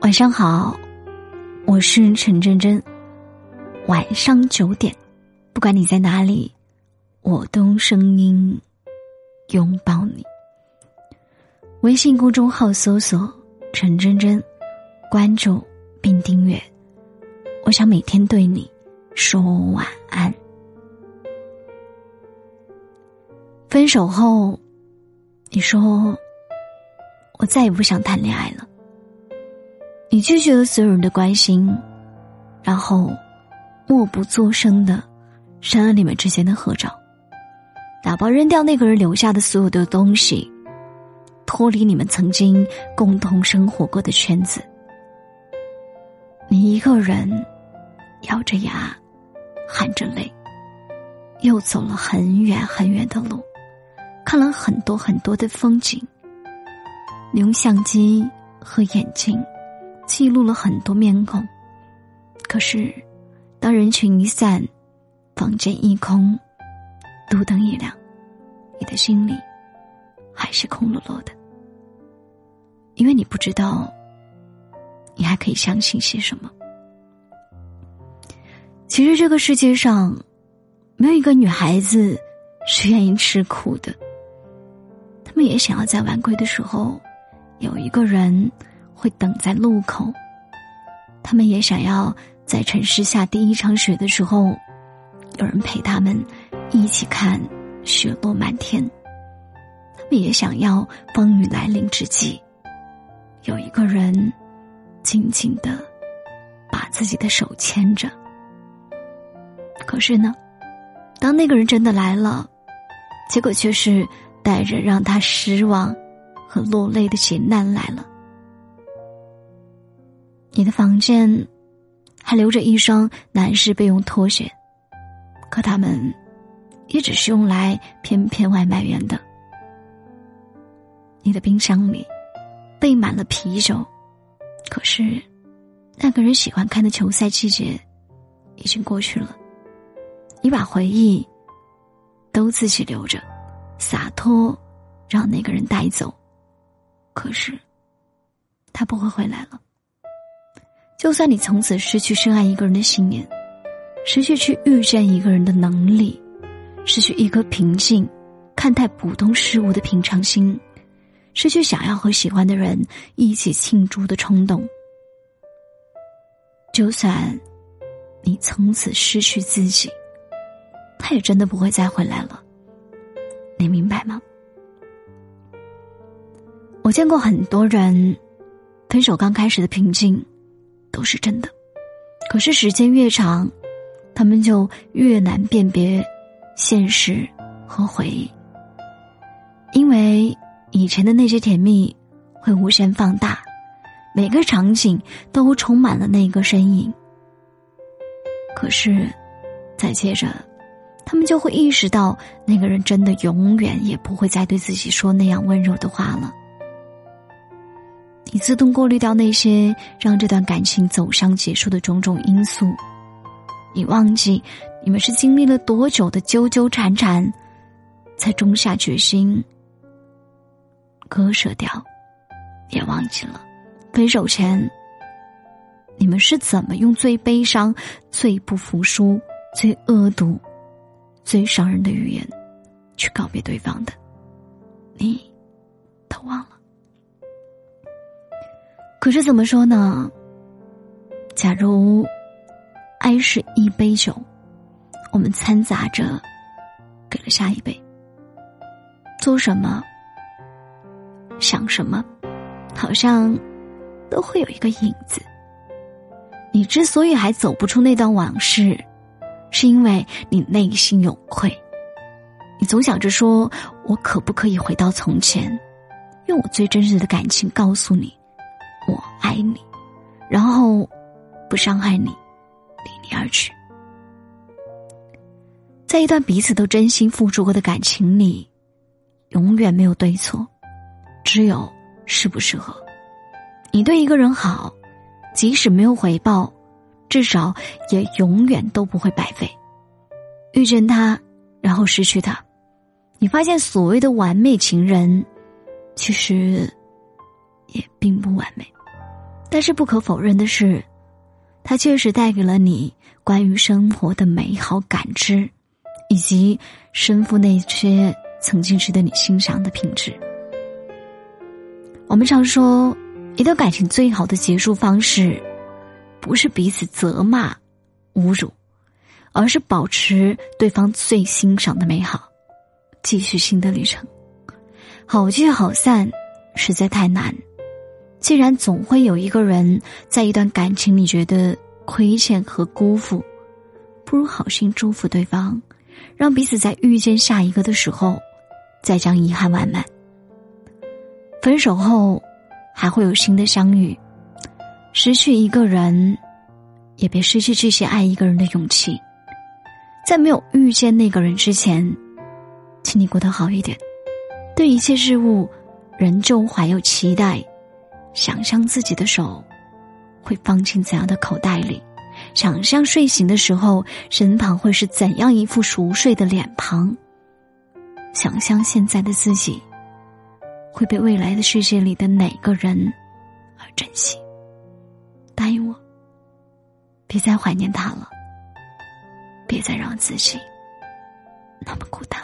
晚上好，我是陈真真。晚上九点，不管你在哪里，我都用声音拥抱你。微信公众号搜索“陈真真”，关注并订阅。我想每天对你说晚安。分手后，你说我再也不想谈恋爱了。你拒绝了所有人的关心，然后默不作声的删了你们之间的合照，打包扔掉那个人留下的所有的东西，脱离你们曾经共同生活过的圈子。你一个人咬着牙，含着泪，又走了很远很远的路，看了很多很多的风景。你用相机和眼镜。记录了很多面孔，可是，当人群一散，房间一空，路灯一亮，你的心里还是空落落的，因为你不知道，你还可以相信些什么。其实这个世界上，没有一个女孩子是愿意吃苦的，也想要在晚归的时候，有一个人。会等在路口，他们也想要在城市下第一场雪的时候，有人陪他们一起看雪落满天。他们也想要风雨来临之际，有一个人紧紧的把自己的手牵着。可是呢，当那个人真的来了，结果却是带着让他失望和落泪的劫难来了。你的房间还留着一双男士备用拖鞋，可他们也只是用来骗骗外卖员的。你的冰箱里备满了啤酒，可是那个人喜欢看的球赛季节已经过去了。你把回忆都自己留着，洒脱让那个人带走，可是他不会回来了。就算你从此失去深爱一个人的信念，失去去遇见一个人的能力，失去一颗平静看待普通事物的平常心，失去想要和喜欢的人一起庆祝的冲动，就算你从此失去自己，他也真的不会再回来了。你明白吗？我见过很多人，分手刚开始的平静。都是真的，可是时间越长，他们就越难辨别现实和回忆，因为以前的那些甜蜜会无限放大，每个场景都充满了那个身影。可是，再接着，他们就会意识到，那个人真的永远也不会再对自己说那样温柔的话了。你自动过滤掉那些让这段感情走向结束的种种因素，你忘记你们是经历了多久的纠纠缠缠，才终下决心割舍掉，也忘记了分手前你们是怎么用最悲伤、最不服输、最恶毒、最伤人的语言去告别对方的，你都忘了。可是怎么说呢？假如爱是一杯酒，我们掺杂着给了下一杯，做什么、想什么，好像都会有一个影子。你之所以还走不出那段往事，是因为你内心有愧。你总想着说：“我可不可以回到从前，用我最真实的感情告诉你。”我爱你，然后不伤害你，离你而去。在一段彼此都真心付出过的感情里，永远没有对错，只有适不适合。你对一个人好，即使没有回报，至少也永远都不会白费。遇见他，然后失去他，你发现所谓的完美情人，其实也并不完美。但是不可否认的是，它确实带给了你关于生活的美好感知，以及身负那些曾经值得你欣赏的品质。我们常说，一段感情最好的结束方式，不是彼此责骂、侮辱，而是保持对方最欣赏的美好，继续新的旅程。好聚好散，实在太难。既然总会有一个人在一段感情里觉得亏欠和辜负，不如好心祝福对方，让彼此在遇见下一个的时候，再将遗憾完满。分手后，还会有新的相遇。失去一个人，也别失去继续爱一个人的勇气。在没有遇见那个人之前，请你过得好一点，对一切事物仍旧怀有期待。想象自己的手会放进怎样的口袋里，想象睡醒的时候身旁会是怎样一副熟睡的脸庞，想象现在的自己会被未来的世界里的哪个人而珍惜。答应我，别再怀念他了，别再让自己那么孤单。